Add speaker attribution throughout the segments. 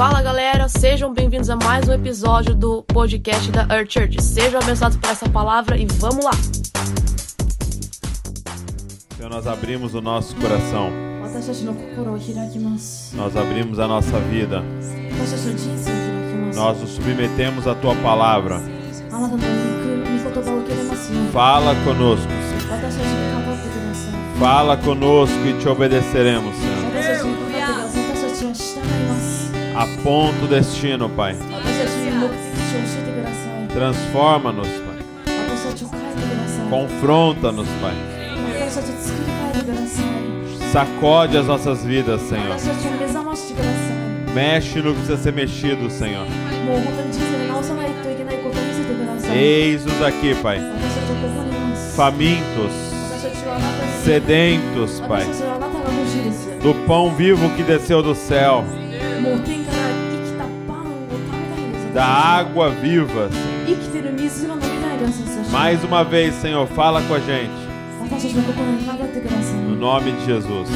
Speaker 1: Fala galera, sejam bem-vindos a mais um episódio do podcast da Earth Church. Sejam abençoados por essa palavra e vamos lá!
Speaker 2: Então nós abrimos o nosso coração. Nós abrimos a nossa vida. Nós nos submetemos à tua palavra. Fala conosco. Senhor. Fala conosco e te obedeceremos. Senhor. Aponta o destino, Pai. Transforma-nos, Pai. Confronta-nos, Pai. Sacode as nossas vidas, Senhor. Mexe no que precisa ser mexido, Senhor. Eis-nos aqui, Pai. Famintos, sedentos, Pai. Do pão vivo que desceu do céu da água viva, Senhor. Mais uma vez, Senhor, fala com a gente. No nome de Jesus.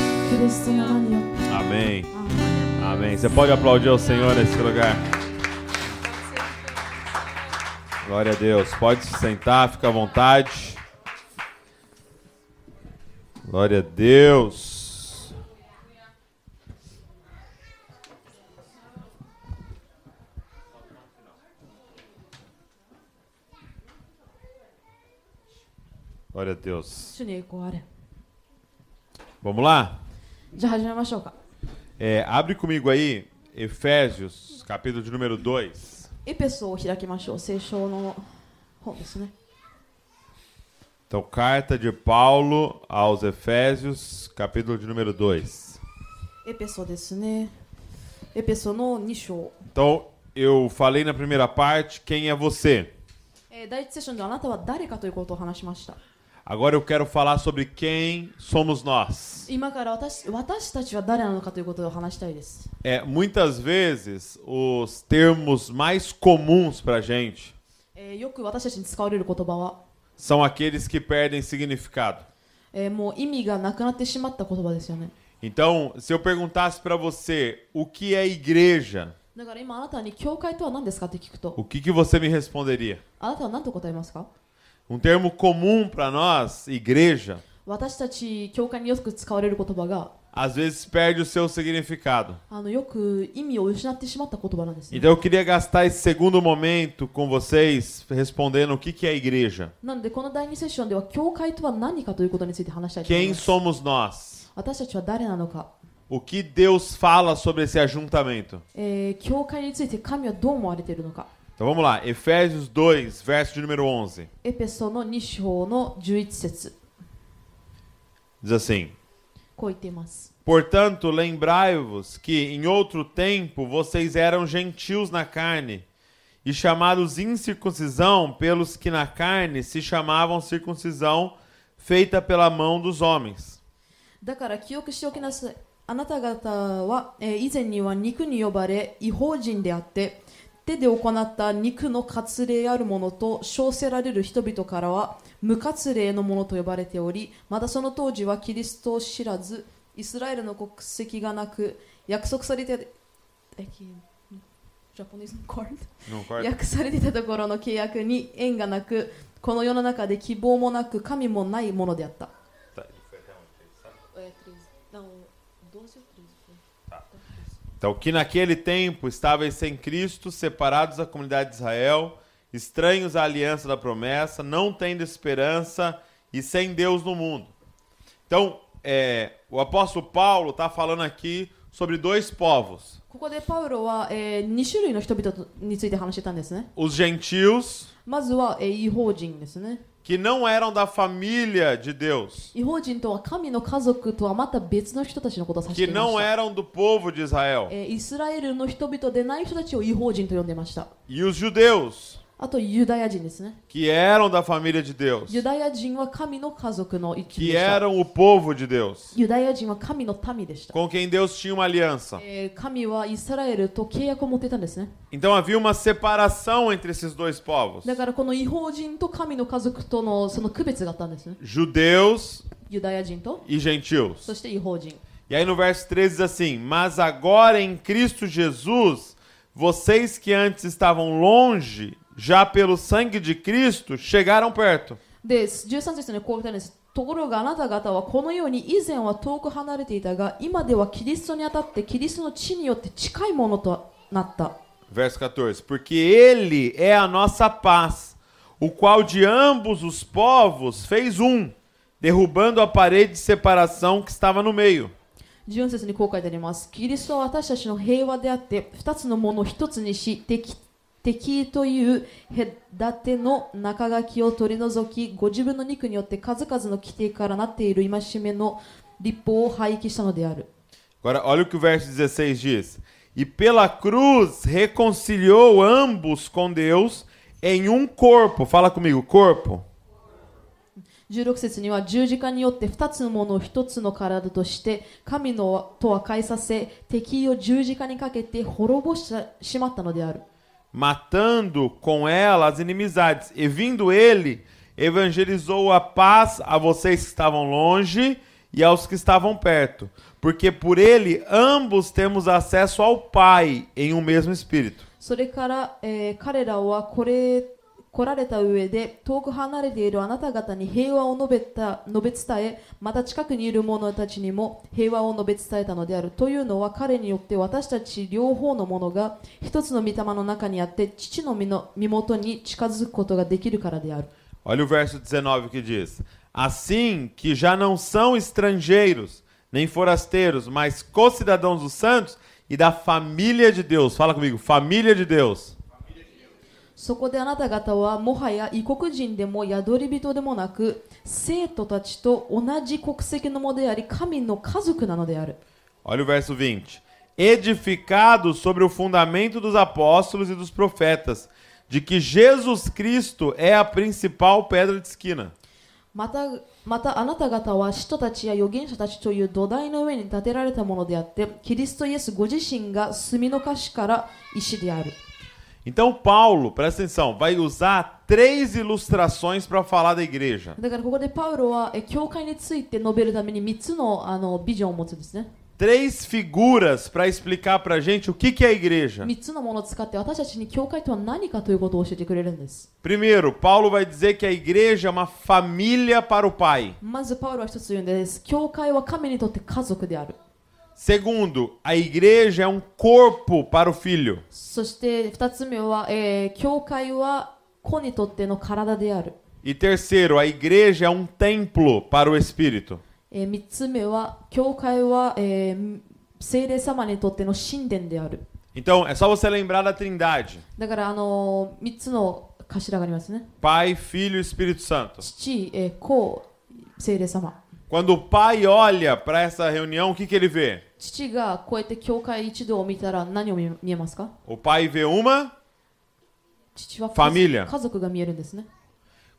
Speaker 2: Amém. Amém. Você pode aplaudir ao Senhor nesse lugar. Glória a Deus. Pode se sentar, fica à vontade. Glória a Deus. Glória a Deus.
Speaker 3: 主に栄光あれ。
Speaker 2: Vamos lá?
Speaker 3: じゃあ始めましょうか。
Speaker 2: É, abre comigo aí, Efésios, capítulo de número 2.
Speaker 3: エペソを開きましょう。聖書の本ですね。
Speaker 2: Então, carta de Paulo aos Efésios, capítulo de número 2.
Speaker 3: エペソですね。エペソの2章。
Speaker 2: Então, eu falei na primeira parte quem é você.
Speaker 3: えー第一セッションであなたは誰かということを話しました。
Speaker 2: Agora eu quero falar sobre quem somos nós. É, muitas vezes os termos mais comuns pra gente
Speaker 3: é,
Speaker 2: são aqueles que perdem significado. Então, se eu perguntasse para você o que é igreja, o que, que você me responderia? um termo comum para nós, igreja, às vezes perde o seu significado. Então eu queria gastar esse segundo momento com vocês respondendo o que que é igreja. Quem somos nós? O que Deus fala sobre esse ajuntamento?
Speaker 3: Eh, えー教会について神はどう思われているのか。
Speaker 2: Então vamos lá, Efésios 2, verso de número 11.
Speaker 3: エペソの2章の11節
Speaker 2: Diz assim:
Speaker 3: こう言っています。
Speaker 2: Portanto, lembrai-vos que em outro tempo vocês eram gentios na carne e chamados incircuncisão pelos que na carne se chamavam circuncisão feita pela mão dos homens.
Speaker 3: だから記憶しておきなさい。あなた方は、えー以前には肉に呼ばれ、違法人であって、 手で行った肉の割礼あるものと称せられる人々からは無割礼のものと呼ばれており、またその当時はキリストを知らず、イスラエルの国籍がなく、約束されて、えきジャポニーズのコード
Speaker 2: Não corta?
Speaker 3: 訳されていたところの契約に縁がなく、この世の中で希望もなく、神もないものであった。
Speaker 2: Então, que naquele tempo estavam sem Cristo, separados da comunidade de Israel, estranhos à aliança da promessa, não tendo esperança e sem Deus no mundo. Então, é, o apóstolo Paulo está falando aqui sobre dois povos. Os gentios
Speaker 3: まずは、えー違法人ですね。
Speaker 2: que não eram da família de Deus,
Speaker 3: 違法人とは神の家族とはまた別の人たちのことを指して
Speaker 2: que
Speaker 3: いま
Speaker 2: não
Speaker 3: した。
Speaker 2: eram do povo de Israel,
Speaker 3: えーイスラエルの人々でない人たちを違法人と呼んでいました。
Speaker 2: e os judeus, que eram da família de Deus. Que eram o povo de Deus. Com quem Deus tinha uma aliança. Então havia uma separação entre esses dois povos. Judeus e gentios. E aí no verso 13 diz assim: Mas agora em Cristo Jesus, vocês que antes estavam longe já pelo sangue de Cristo, chegaram perto.
Speaker 3: で13節にこう書いてあるんですところがあなた方はこのように以前は遠く離れていたが今ではキリストにあたってキリストの地によって近いものとなった
Speaker 2: Verso 14: Porque ele é a nossa paz, o qual de ambos os povos fez um, derrubando a parede de separação que estava no meio.
Speaker 3: 14節にこう書いてありますキリストは私たちの平和であって二つのものを一つにし敵 敵という隔ての中書きを取り除きご自分の肉によって数々の規定からなっている戒めの立法を廃棄したのである
Speaker 2: Agora, olha o que o verso 16 diz: E pela cruz reconciliou ambos com Deus em um corpo. Fala comigo, corpo.
Speaker 3: 16節には十字架によって二つのものを一つの体として神のと和解させ敵を十字架にかけて滅ぼしてしまったのである
Speaker 2: matando com ela as inimizades. E vindo ele, evangelizou a paz a vocês que estavam longe e aos que estavam perto, porque por ele ambos temos acesso ao Pai em um mesmo espírito.
Speaker 3: それから、えー彼らはこれ 来られた上で遠く離れているあなた方に平和を述べた述べ伝えまた近くにいる者たちにも平和を述べ伝えたのであるというのは彼によって私たち両方の者が一つの御霊の中にあって父の身の身元に近づくことができるからである
Speaker 2: Olha o verso 19 que diz: Assim que já não são estrangeiros, nem forasteiros, mas co-cidadãos dos santos e da família de Deus. Fala comigo, família de Deus.
Speaker 3: そこであなた方はもはや異国人でも宿り人でもなく生徒たちと同じ国籍のもであり神の家族なのである
Speaker 2: Olha o verso 20. Edificados sobre o fundamento dos apóstolos e dos profetas, de que Jesus Cristo é a principal pedra de esquina.
Speaker 3: またまたあなた方は使徒たちや預言者たちという土台の上に建てられたものであってキリストイエスご自身が墨の歌詞から石である
Speaker 2: Então, Paulo, presta atenção, vai usar três ilustrações para falar da igreja.
Speaker 3: だからここでパウロはえ教会について述べるために3つのあのビジョンを持つんですね
Speaker 2: Três figuras para explicar para gente o que, que é a igreja.
Speaker 3: 3つのものを使って私たちに教会とは何かということを教えてくれるんです
Speaker 2: Primeiro, Paulo vai dizer que a igreja é uma família para o Pai.
Speaker 3: まずパウロは一つ言うんです教会は神にとって家族である
Speaker 2: Segundo, a igreja é um corpo para o filho.
Speaker 3: そして2つ目は、えー教会は子にとっての体である
Speaker 2: E terceiro, a igreja é um templo para o espírito.
Speaker 3: え3つ目は教会は、えー聖霊様にとっての神殿である
Speaker 2: Então, é só você lembrar da Trindade:
Speaker 3: だからあの3つの頭がありますね
Speaker 2: Pai, Filho e Espírito Santo.
Speaker 3: 父、えー子聖霊様
Speaker 2: quando o pai olha para essa reunião, o que, que ele vê? O pai vê uma família.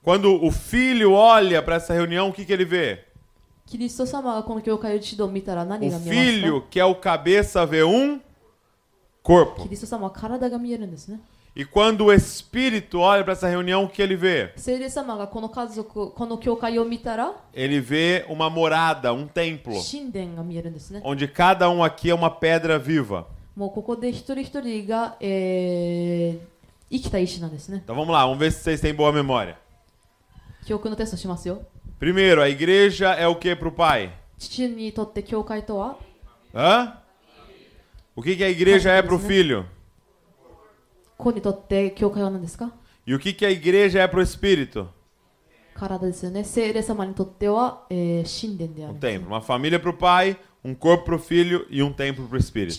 Speaker 2: Quando o filho olha para essa reunião, o que, que ele vê? O filho, que é o cabeça, vê um corpo. E quando o espírito olha para essa reunião, o que ele vê? Ele vê uma morada, um templo. Onde cada um aqui é uma pedra viva. Então vamos lá, vamos ver se vocês têm boa memória. Primeiro, a igreja é o que para o pai? Hã? O que, que a igreja é para o filho? E o que, que a igreja é para o espírito? Um templo, uma família para o pai, um corpo para o filho e um templo para o espírito.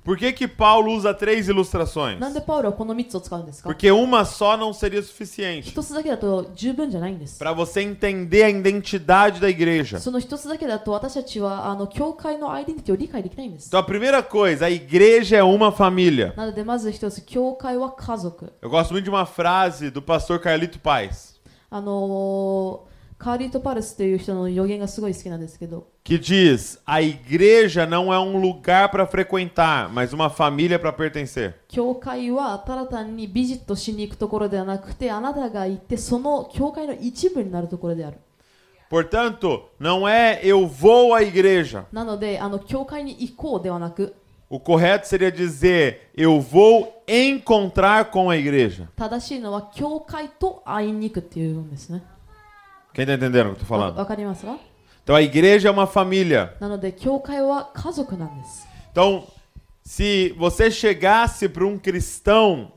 Speaker 3: 父にとっての家族子にとっての、えー体そして聖霊様にとっての神殿
Speaker 2: Por que, que Paulo usa três ilustrações?
Speaker 3: なんでパウロはこの3つを使うんですか
Speaker 2: Porque uma só não seria suficiente
Speaker 3: 一つだけだと十分じゃないんです
Speaker 2: para você entender a identidade da igreja.
Speaker 3: その一つだけだと私たちはあの教会のアイデンティティを理解できないんです
Speaker 2: Então a primeira coisa, a igreja é uma família.
Speaker 3: なのでまず一つ教会は家族
Speaker 2: Eu gosto muito de uma frase do pastor Carlito Paz,
Speaker 3: あのー カーリート・パルスという人の予言がすごい好きなんですけど
Speaker 2: que diz: a igreja não é um lugar para frequentar, mas uma família para pertencer.
Speaker 3: 教会はただ単にビジットしに行くところではなくてあなたが行ってその教会の一部になるところである
Speaker 2: Portanto, não é eu vou à igreja.
Speaker 3: なのであの教会に行こうではなく
Speaker 2: O correto seria dizer eu vou encontrar com a igreja.
Speaker 3: 正しいのは教会と会いに行くっていうのですね
Speaker 2: Quem tá entendendo o que eu tô
Speaker 3: わ
Speaker 2: falando?
Speaker 3: わかりますか
Speaker 2: Então a igreja é uma família.
Speaker 3: なので教会は家族なんです
Speaker 2: Então, se você chegasse para um cristão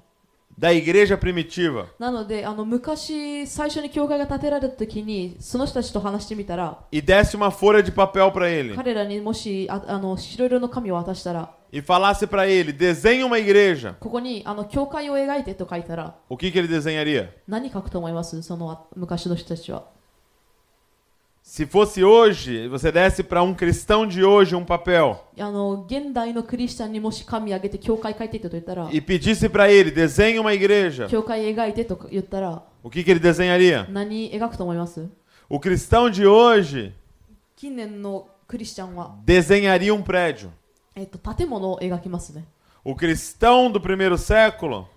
Speaker 2: da igreja primitiva
Speaker 3: なのであの昔最初に教会が建てられた時にその人たちと話してみたら
Speaker 2: e desse uma folha de papel para ele
Speaker 3: 彼らにもしああの白色の紙を渡したら
Speaker 2: e falasse para ele, desenhe uma igreja,
Speaker 3: ここにあの教会を描いてと書いたら
Speaker 2: o que, que ele desenharia?
Speaker 3: 何書くと思いますそのあ昔の人たちは
Speaker 2: Se fosse hoje, você desse para um cristão de hoje um papel. E pedisse para ele, desenhe uma igreja. O que, que ele desenharia? O cristão de hoje desenharia um prédio. O cristão do primeiro século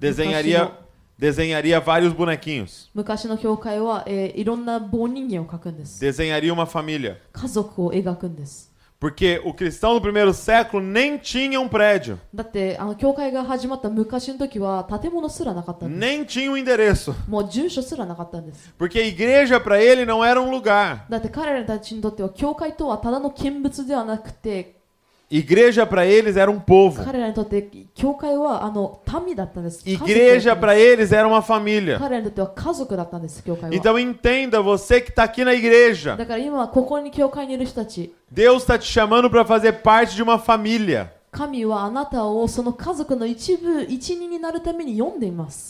Speaker 2: desenharia desenharia vários bonequinhos,
Speaker 3: 昔の教会は、えーいろんな棒人間を描くんです
Speaker 2: desenharia uma família.
Speaker 3: 家族を描くんです
Speaker 2: Porque o cristão do primeiro século nem tinha um prédio,
Speaker 3: だってあの教会が始まった昔の時は建物すらなかったんです
Speaker 2: nem tinha um endereço.
Speaker 3: もう住所すらなかったんです
Speaker 2: Porque a igreja para ele não era um lugar.
Speaker 3: だって彼らたちにとっては教会とはただの見物ではなくて
Speaker 2: Igreja para eles era um povo. Igreja para eles era uma família. Então entenda você que está aqui na igreja. Deus está te chamando para fazer parte de uma família.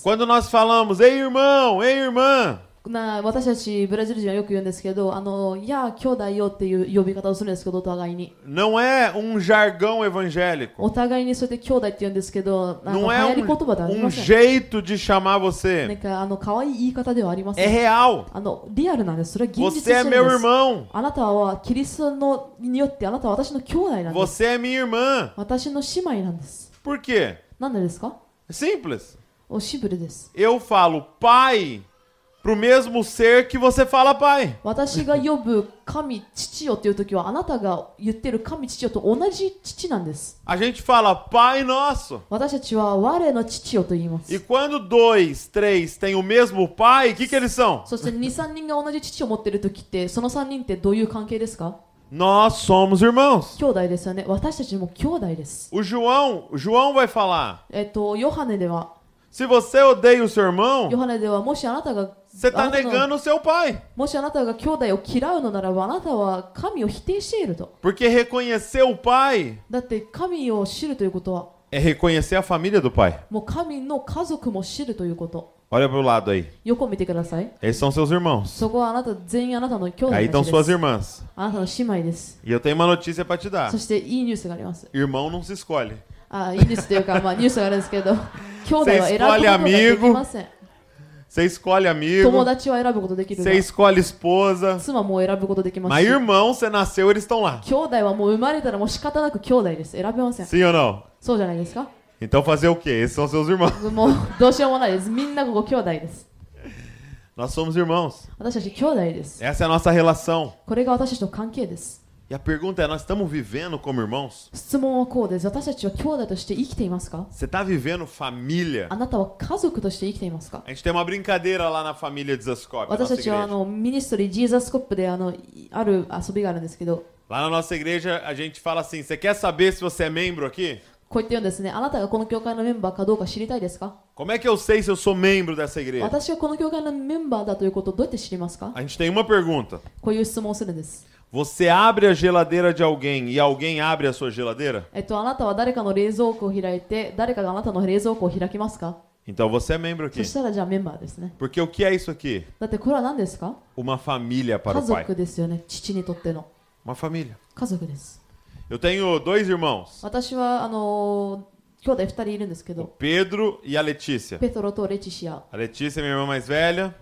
Speaker 2: Quando nós falamos, ei irmão, ei irmã.
Speaker 3: な私たちブラジル人はよく言うんですけどあのいや兄弟よっていう呼び方をするんですけどお互いに
Speaker 2: não é um jargão evangélico.
Speaker 3: お互いにそうやって兄弟って言うんですけどあの
Speaker 2: Não
Speaker 3: 流
Speaker 2: é
Speaker 3: 行り言葉ではあり
Speaker 2: um,
Speaker 3: ま
Speaker 2: um
Speaker 3: せん
Speaker 2: jeito de chamar
Speaker 3: なん
Speaker 2: você.
Speaker 3: かあの可愛い言い方ではありませ
Speaker 2: É
Speaker 3: ん
Speaker 2: real.
Speaker 3: あのリアルなんですそれは現実
Speaker 2: Você
Speaker 3: して
Speaker 2: é
Speaker 3: るん
Speaker 2: meu
Speaker 3: です
Speaker 2: irmão.
Speaker 3: あなたはキリストのによってあなたは私の兄弟なんです
Speaker 2: Você é minha irmã.
Speaker 3: 私の姉妹なんです
Speaker 2: Por quê?
Speaker 3: なんでですか
Speaker 2: É simples.
Speaker 3: おシンプルです
Speaker 2: Eu falo pai pro mesmo ser que você fala pai.
Speaker 3: 私が呼ぶ神父よという時はあなたが言ってる神父よと同じ父なんです
Speaker 2: A gente fala pai nosso.
Speaker 3: 私たちは我の父よと言います
Speaker 2: E quando dois, três têm o mesmo pai, o que, que eles são?
Speaker 3: そして23人が同じ父を持ってる時ってその3人ってどういう関係ですか
Speaker 2: Nós somos irmãos.
Speaker 3: 兄弟ですよね私たちも兄弟です
Speaker 2: O João, o João vai falar.
Speaker 3: えっとヨハネでは
Speaker 2: Se você odeia o seu irmão,
Speaker 3: ヨハネではもしあなたが
Speaker 2: você está negando o seu pai. Porque reconhecer o pai é reconhecer a família do pai. Olha pro lado aí. Esses são seus irmãos. Aí estão suas irmãs. E eu tenho uma notícia para te dar. Irmão não se escolhe.
Speaker 3: Ah, amigo.
Speaker 2: Você escolhe amigo. Você escolhe esposa. Mas irmão, você nasceu, eles estão lá. Sim ou não? Então fazer o quê? Esses são seus irmãos. Nós somos irmãos. Essa é a nossa relação.
Speaker 3: これが私たちの関係です
Speaker 2: E a pergunta é: nós estamos vivendo como irmãos?
Speaker 3: 質問はこうです私たちは兄弟として生きていますか
Speaker 2: Você está vivendo família?
Speaker 3: あなたは家族として生きていますか
Speaker 2: A gente tem uma brincadeira lá na família de Zascope, na
Speaker 3: 私
Speaker 2: nossa
Speaker 3: たちはあ
Speaker 2: igreja.
Speaker 3: のミニストリージーザスコップであのいある遊びがあるんですけど
Speaker 2: Lá na nossa igreja a gente fala assim: você quer saber se você é membro aqui?
Speaker 3: こう言って言うんですねあなたがこの教会のメンバーかどうか知りたいですか
Speaker 2: Como é que eu sei se eu sou membro dessa igreja?
Speaker 3: 私がこの教会のメンバーだということをどうやって知りますか
Speaker 2: A gente tem uma pergunta.
Speaker 3: こういう質問をするんです。
Speaker 2: você abre a geladeira de alguém e alguém abre a sua geladeira? Então você é membro aqui. Porque o que é isso aqui? Uma família para o pai. Uma família. Eu tenho dois irmãos. O Pedro e a Letícia. A Letícia é minha irmã mais velha.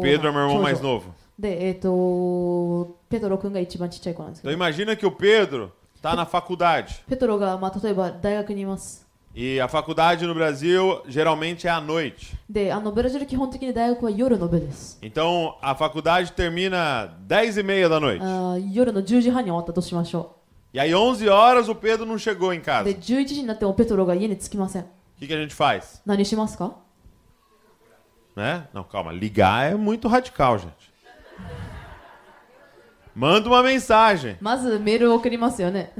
Speaker 2: Pedro é meu irmão mais novo.
Speaker 3: で、えっ、と、ペトロ君が一番ちっちゃい子なんですけ
Speaker 2: Então
Speaker 3: ど、
Speaker 2: imagina que o Pedro tá na faculdade.
Speaker 3: ペトロが、まあ、例えば大学にいます。
Speaker 2: E a faculdade no Brasil geralmente é à noite.
Speaker 3: であのブラジル基本的に大学は夜の部です
Speaker 2: Então a faculdade termina 10 e meia da noite.
Speaker 3: あー夜の10時半に終わったとしましょ
Speaker 2: E aí 11 horas o Pedro não chegou em
Speaker 3: う
Speaker 2: casa.
Speaker 3: で
Speaker 2: O
Speaker 3: 11時になってもペトロが家に着きません
Speaker 2: que, que a gente faz?
Speaker 3: 何しますか
Speaker 2: Né? Não, calma. Ligar é muito radical, gente. Manda uma mensagem.
Speaker 3: Mas primeiro eu queria né?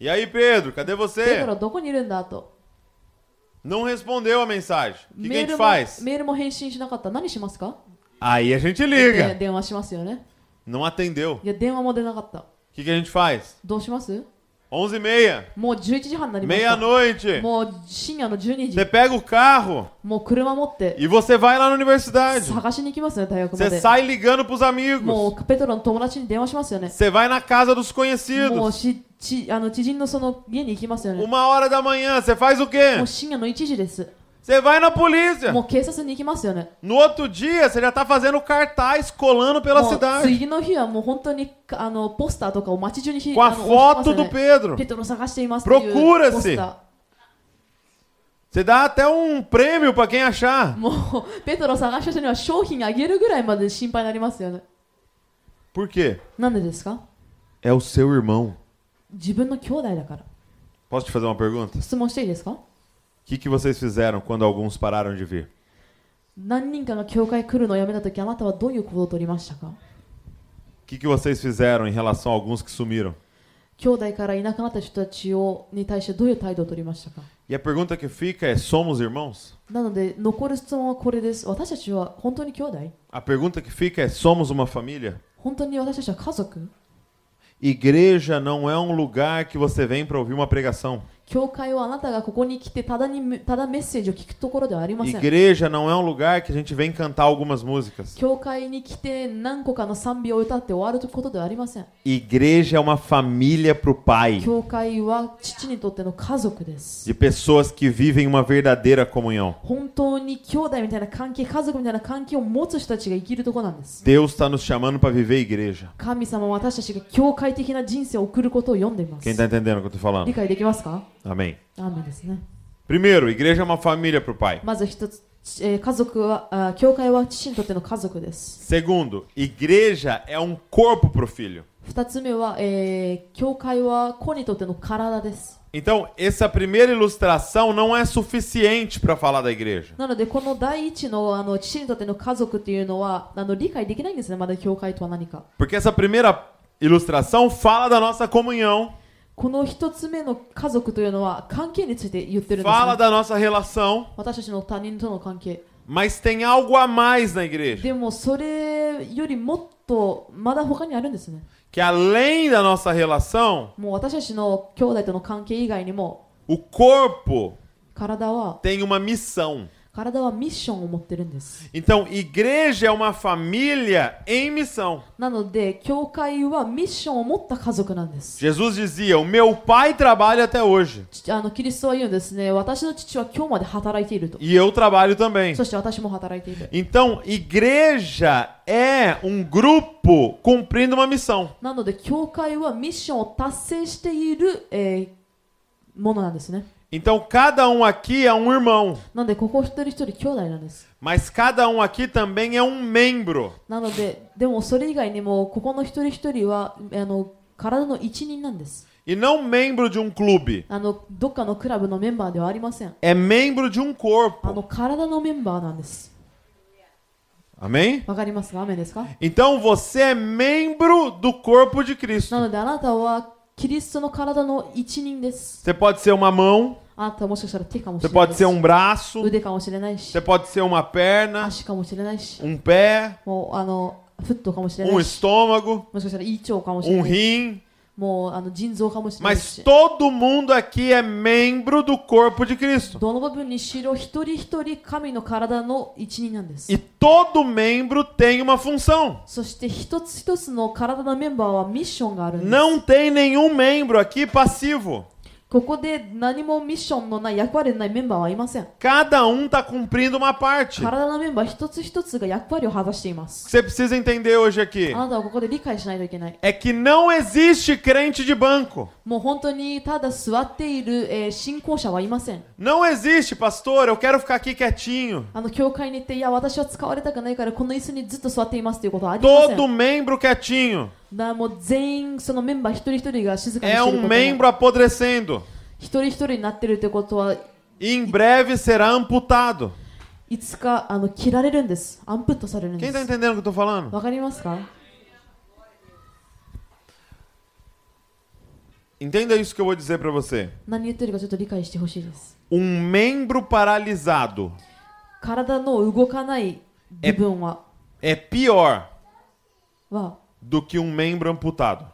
Speaker 2: E aí, Pedro, cadê você?
Speaker 3: Pedro, do que
Speaker 2: Não respondeu a mensagem. O que, que a gente faz? Aí a gente liga. Não atendeu. O que, a gente faz? 11 e meia. Meia-noite. Você pega o carro. E você vai lá na universidade. Você sai ligando pros amigos. Você vai na casa dos conhecidos. Uma hora da manhã, você faz o quê?
Speaker 3: もう深夜の1時です。
Speaker 2: Você vai na polícia.
Speaker 3: もう警察に行きますよね。
Speaker 2: No outro dia, você já tá fazendo cartaz colando pela
Speaker 3: もう
Speaker 2: cidade.
Speaker 3: 次の日はもう本当にあのポスターとかを街中にひ
Speaker 2: Com a
Speaker 3: あの押し
Speaker 2: foto
Speaker 3: てますよ
Speaker 2: do
Speaker 3: ね
Speaker 2: Pedro.
Speaker 3: ペトロ探していますっていう
Speaker 2: Procura-se
Speaker 3: ポスタ
Speaker 2: Você dá até um prêmio pra quem achar.
Speaker 3: ー。もうペトロ探した人には商品あげるぐらいまで心配になりますよね。
Speaker 2: Por quê?
Speaker 3: なんでですか
Speaker 2: É o seu irmão.
Speaker 3: 自分の兄弟だから。
Speaker 2: Posso te fazer uma pergunta?
Speaker 3: 質問していいですか
Speaker 2: O que, que vocês fizeram quando alguns pararam de vir?
Speaker 3: 何人かが教会来るのをやめたときあなたはどういう行動を取りましたか
Speaker 2: O que, que vocês fizeram em relação a alguns que sumiram?
Speaker 3: 兄弟からいなくなった人たちをに対してどういう態度を取りましたか
Speaker 2: E a pergunta que fica é: somos irmãos?
Speaker 3: なので残る質問はこれです。私たちは本当に兄弟
Speaker 2: A pergunta que fica é: somos uma família?
Speaker 3: 本当に私たちは家族
Speaker 2: Igreja não é um lugar que você vem para ouvir uma pregação.
Speaker 3: 教会はあなたがここに来てただにただメッセージを聞くところではありません。
Speaker 2: Igreja não é um lugar que a gente vem cantar algumas músicas.
Speaker 3: 教会に来て何個かの賛美を歌って終わることではありません。
Speaker 2: Igreja é uma família pro Pai,
Speaker 3: 教会は父にとっての家族です。
Speaker 2: de pessoas que vivem uma verdadeira comunhão.
Speaker 3: 本当に兄弟みたいな関係、家族みたいな関係を持つ人たちが生きるところなんです。
Speaker 2: Deus está nos chamando para viver igreja.
Speaker 3: 神様は私たちが教会的な人生を送ることを読んでいます
Speaker 2: Quem。está entendendo o que eu tô falando?
Speaker 3: 理解できますか
Speaker 2: Amém.
Speaker 3: Amém.
Speaker 2: Primeiro, igreja é uma família
Speaker 3: para o pai.
Speaker 2: Segundo, igreja é um corpo
Speaker 3: para o filho.
Speaker 2: Então, essa primeira ilustração não é suficiente para falar da igreja. Porque essa primeira ilustração fala da nossa comunhão.
Speaker 3: この一つ目の家族というのは関係について言ってるんです、
Speaker 2: fala
Speaker 3: ね。
Speaker 2: da nossa relação,
Speaker 3: 私たちの他人との関係。
Speaker 2: mas tem algo a mais na igreja.
Speaker 3: でも、それよりもっとまだ他にあるんですね。
Speaker 2: Que além da nossa relação,
Speaker 3: もう私たちの兄弟との関係以外にも、
Speaker 2: o corpo
Speaker 3: 体は、
Speaker 2: tem uma missão.
Speaker 3: 体はミッションを持ってるんです。
Speaker 2: Então, igreja é uma família em missão.
Speaker 3: なので、教会はミッションを持った家族なんです。
Speaker 2: Jesus dizia: O meu pai trabalha até hoje.
Speaker 3: ちあのキリストは言うんですね、私の父は今日まで働いていると。
Speaker 2: E eu trabalho também.
Speaker 3: そして私も働いている。
Speaker 2: Então, igreja é um grupo cumprindo uma missão.
Speaker 3: なので、教会はミッションを達成している、えーものなんですね。
Speaker 2: então cada um aqui é um irmão. Mas cada um aqui também é um membro. E não membro de um clube. É membro de um corpo. Amém? Então você é membro do corpo de Cristo.
Speaker 3: なので、あなたはキリストの体の一人です。
Speaker 2: Você pode ser uma mão,
Speaker 3: あなたはもしかしたら手かもし
Speaker 2: você
Speaker 3: れない
Speaker 2: pode
Speaker 3: です
Speaker 2: ser um braço,
Speaker 3: 腕かもしれないし
Speaker 2: você、pode ser uma perna,
Speaker 3: 足かもしれないし、
Speaker 2: um pé,
Speaker 3: もうあのフットかもしれ
Speaker 2: um
Speaker 3: ないし、
Speaker 2: estômago,
Speaker 3: もしかしたら胃腸かもしれ
Speaker 2: um
Speaker 3: ないし、
Speaker 2: rim. Mas todo mundo aqui é membro do corpo de Cristo. E todo membro tem uma função. Não tem nenhum membro aqui passivo. Cada um está cumprindo uma parte. Você precisa entender hoje aqui. É que não existe crente de banco.
Speaker 3: もう本当にただ座っている、えー信仰者はいません
Speaker 2: Não existe, pastor, eu quero ficar aqui quietinho.
Speaker 3: あの教会に行っていや私は使われたくないからこの椅子にずっと座っていますということはありません
Speaker 2: Todo membro quietinho.
Speaker 3: だもう全員そのメンバー一人一人が静かにし
Speaker 2: É
Speaker 3: ている
Speaker 2: um
Speaker 3: ことない
Speaker 2: membro apodrecendo.
Speaker 3: 一人一人になってるってことは
Speaker 2: E em breve será amputado.
Speaker 3: いつかあの切られるんですアンプットされるんで
Speaker 2: Quem
Speaker 3: す
Speaker 2: tá entendendo o que eu tô falando?
Speaker 3: わかりますか？
Speaker 2: Entenda isso que eu vou dizer pra você.
Speaker 3: 何言ってるかちょっと理解してほしいです
Speaker 2: Um membro paralisado
Speaker 3: 体の動かない部分は
Speaker 2: é pior
Speaker 3: は
Speaker 2: do que um membro amputado.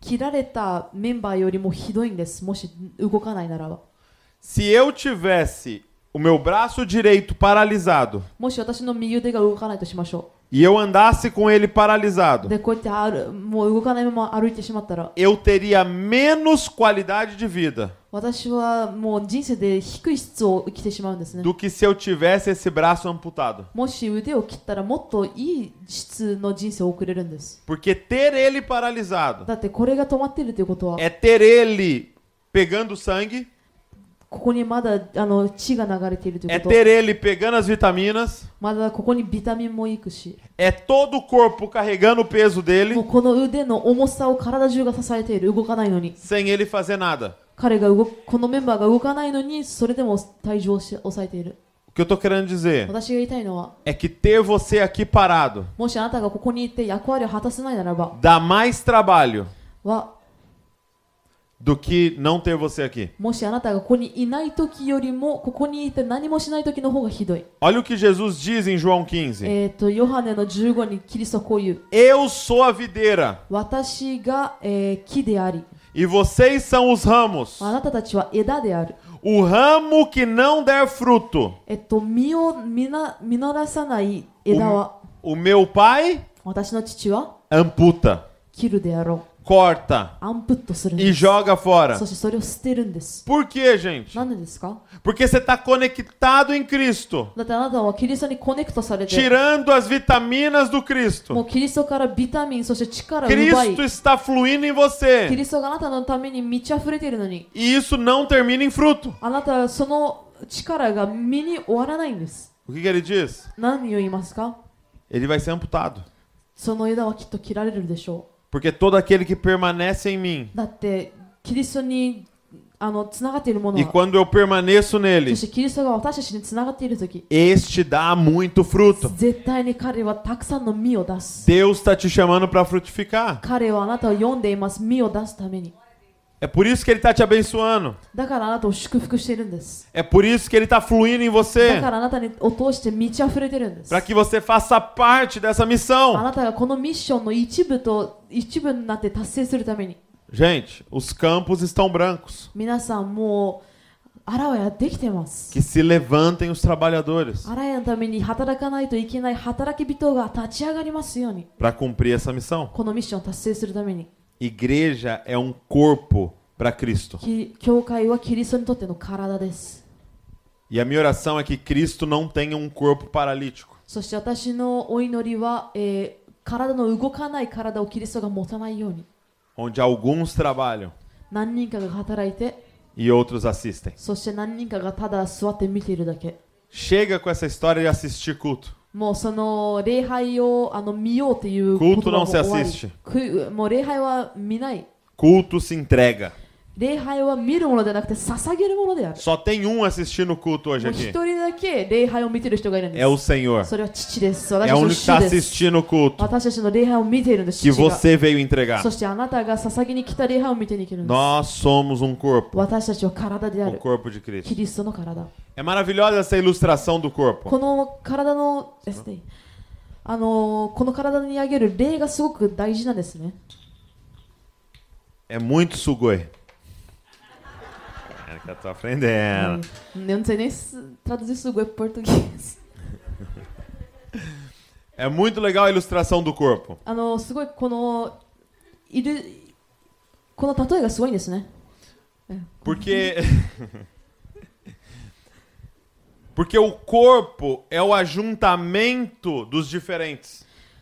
Speaker 3: 切られたメンバーよりもひどいんですもし動かないならば
Speaker 2: Se eu tivesse o meu braço direito paralisado
Speaker 3: もし私の右腕が動かないとしましょ
Speaker 2: e eu andasse com ele paralisado, eu teria menos qualidade de vida. Do que se eu tivesse esse braço amputado. Porque ter ele paralisado é ter ele pegando sangue. É ter ele pegando as vitaminas. É todo o corpo carregando o peso dele. Sem ele fazer nada. O que eu estou querendo dizer é que ter você aqui parado dá mais trabalho do que não ter você aqui. Olha o que Jesus diz em João 15. Eu sou a videira. E vocês são os ramos. O ramo que não der fruto.
Speaker 3: O,
Speaker 2: o meu pai amputa corta
Speaker 3: うアンプットするん
Speaker 2: e
Speaker 3: です
Speaker 2: joga fora.
Speaker 3: そしてそれを捨てるんです
Speaker 2: Por quê, gente?
Speaker 3: なんでですか
Speaker 2: Porque você está conectado em Cristo,
Speaker 3: だってあなたはキリストにコネクトされて
Speaker 2: tirando as vitaminas do
Speaker 3: も
Speaker 2: Cristo.
Speaker 3: うキリストからビタミンそして力を奪い
Speaker 2: Cristo está fluindo em
Speaker 3: キ
Speaker 2: você
Speaker 3: リストがあなたのために満ち溢れているのに
Speaker 2: e isso não termina em fruto.
Speaker 3: あなたはその力が身に終わらないんです
Speaker 2: O que, que ele diz?
Speaker 3: 何を言いますか
Speaker 2: Ele vai ser amputado.
Speaker 3: その枝はきっと切られるでしょ
Speaker 2: Porque todo aquele que permanece em mim
Speaker 3: うだってキリストにあのつながっているもの
Speaker 2: e
Speaker 3: は
Speaker 2: quando eu permaneço nele,
Speaker 3: そしてキリストが私たちにつながっている時
Speaker 2: este dá muito fruto.
Speaker 3: 絶対に彼はたくさんの実を出す
Speaker 2: Deus está te chamando para frutificar.
Speaker 3: 彼はあなたを読んでいます実を出すために
Speaker 2: É por isso que ele está te abençoando. É por isso que ele está fluindo em você. Para que você faça parte dessa missão. Gente, os campos estão brancos. Que se levantem os trabalhadores. Para cumprir essa missão
Speaker 3: このミッションを達成するために
Speaker 2: Igreja é um corpo para Cristo.
Speaker 3: き教会はキリストにとっての体です
Speaker 2: E a minha oração é que Cristo não tenha um corpo paralítico.
Speaker 3: そして私のお祈りは、えー体の動かない体をキリストが持たないように
Speaker 2: onde alguns trabalham
Speaker 3: 何人かが働いて
Speaker 2: e outros assistem.
Speaker 3: そして何人かがただ座って見ているだけ
Speaker 2: Chega com essa história de assistir culto.
Speaker 3: もうその礼拝をあの見ようっていう
Speaker 2: クート
Speaker 3: ことがもう
Speaker 2: não se assiste
Speaker 3: くもう礼拝は見ない。
Speaker 2: Culto se entrega.
Speaker 3: 礼拝は見るものではなくて捧げるものである
Speaker 2: Só tem um assistindo o culto hoje
Speaker 3: もう一
Speaker 2: aqui.
Speaker 3: 人だけ礼拝を見ている人がいるんで
Speaker 2: É o
Speaker 3: す
Speaker 2: Senhor.
Speaker 3: それは父です私
Speaker 2: É
Speaker 3: た
Speaker 2: o
Speaker 3: ちの
Speaker 2: único que está
Speaker 3: 主です
Speaker 2: assistindo o culto
Speaker 3: 私たちの礼拝を見ているんです
Speaker 2: que
Speaker 3: 父が
Speaker 2: você veio entregar.
Speaker 3: そしてあなたが捧げに来た礼拝を見てに来るんです
Speaker 2: Nós somos um corpo,
Speaker 3: 私たちは体であ
Speaker 2: o
Speaker 3: る
Speaker 2: corpo de Cristo.
Speaker 3: キリストの体
Speaker 2: É maravilhosa essa ilustração do corpo.
Speaker 3: この体のですねあのこの体にあげる礼がすごく大事なんですね
Speaker 2: É muito sugoi. É que eu tô aprendendo.
Speaker 3: Hum, Eu não sei nem se traduzir sugoi para português.
Speaker 2: É muito legal a ilustração do corpo.
Speaker 3: あのすごいこのいるこの例えがすごいんですね。
Speaker 2: Porque. Porque o corpo é o ajuntamento dos diferentes.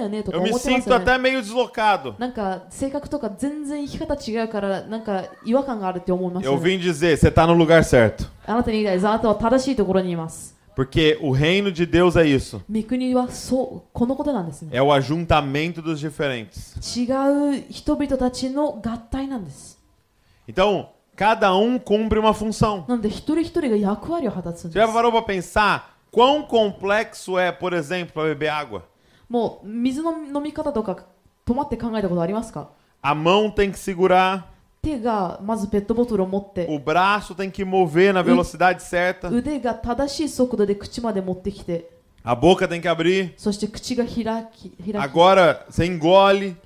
Speaker 3: よねとか
Speaker 2: Eu
Speaker 3: 思
Speaker 2: me
Speaker 3: ってます
Speaker 2: sinto
Speaker 3: よね
Speaker 2: até meio deslocado.
Speaker 3: なんか性格とか全然生き方違うからなんか違和感があるって思いますよ
Speaker 2: Eu
Speaker 3: ね
Speaker 2: vim dizer, você tá no lugar certo.
Speaker 3: あなたに言いたいですあなたは正しいところにいます
Speaker 2: Porque o reino de Deus é isso.
Speaker 3: 御国はそうこのことなんですね
Speaker 2: É o ajuntamento dos diferentes.
Speaker 3: 違う人々たちの合体なんです
Speaker 2: Então, cada um cumpre uma função.
Speaker 3: なので一人一人が役割を果たつん
Speaker 2: Você
Speaker 3: で
Speaker 2: já
Speaker 3: す
Speaker 2: parou pra pensar quão complexo é, por exemplo, para beber água?
Speaker 3: もう水の飲み方とか止まって考えたことありますか
Speaker 2: A mão tem que segurar,
Speaker 3: 手がまずペットボトルを持って
Speaker 2: o braço tem que mover na velocidade certa,
Speaker 3: 腕が正しい速度で口まで持ってきて
Speaker 2: a boca tem que abrir.
Speaker 3: そして口が開き開き
Speaker 2: Agora você engole
Speaker 3: そして飲み込み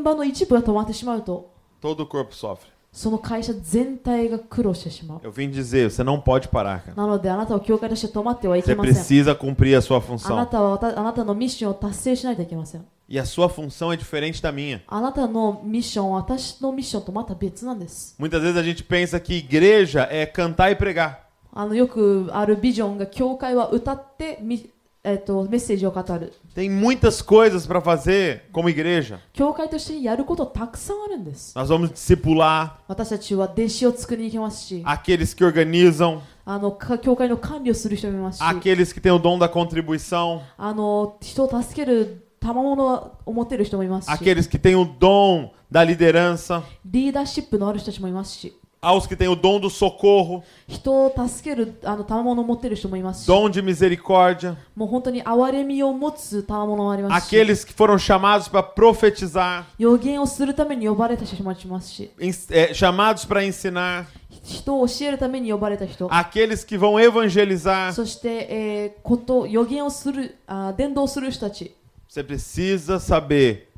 Speaker 3: 現場の一部が止まってしまうと
Speaker 2: todo o corpo sofre.
Speaker 3: その会社全体が苦労してしまう
Speaker 2: Eu vim dizer, você não pode parar, cara.
Speaker 3: なのであなたは教会として止まってはい
Speaker 2: Você
Speaker 3: けません
Speaker 2: precisa cumprir a sua
Speaker 3: あな
Speaker 2: função.
Speaker 3: たはわたあなたのミッションを達成しないといけません
Speaker 2: E a sua função é diferente da minha.
Speaker 3: あなたのミッションは私のミッションとまた別なんです
Speaker 2: Muitas vezes a gente pensa que igreja é cantar e pregar.
Speaker 3: あのよくあるビジョンが教会は歌ってみ、
Speaker 2: Tem muitas coisas para fazer como igreja. Nós vamos discipular aqueles que organizam, aqueles que têm o dom da contribuição, aqueles que têm o dom da liderança, aos que têm o dom do socorro, dom de misericórdia, aqueles que foram chamados para profetizar, eh, chamados para ensinar, aqueles que vão evangelizar. você precisa saber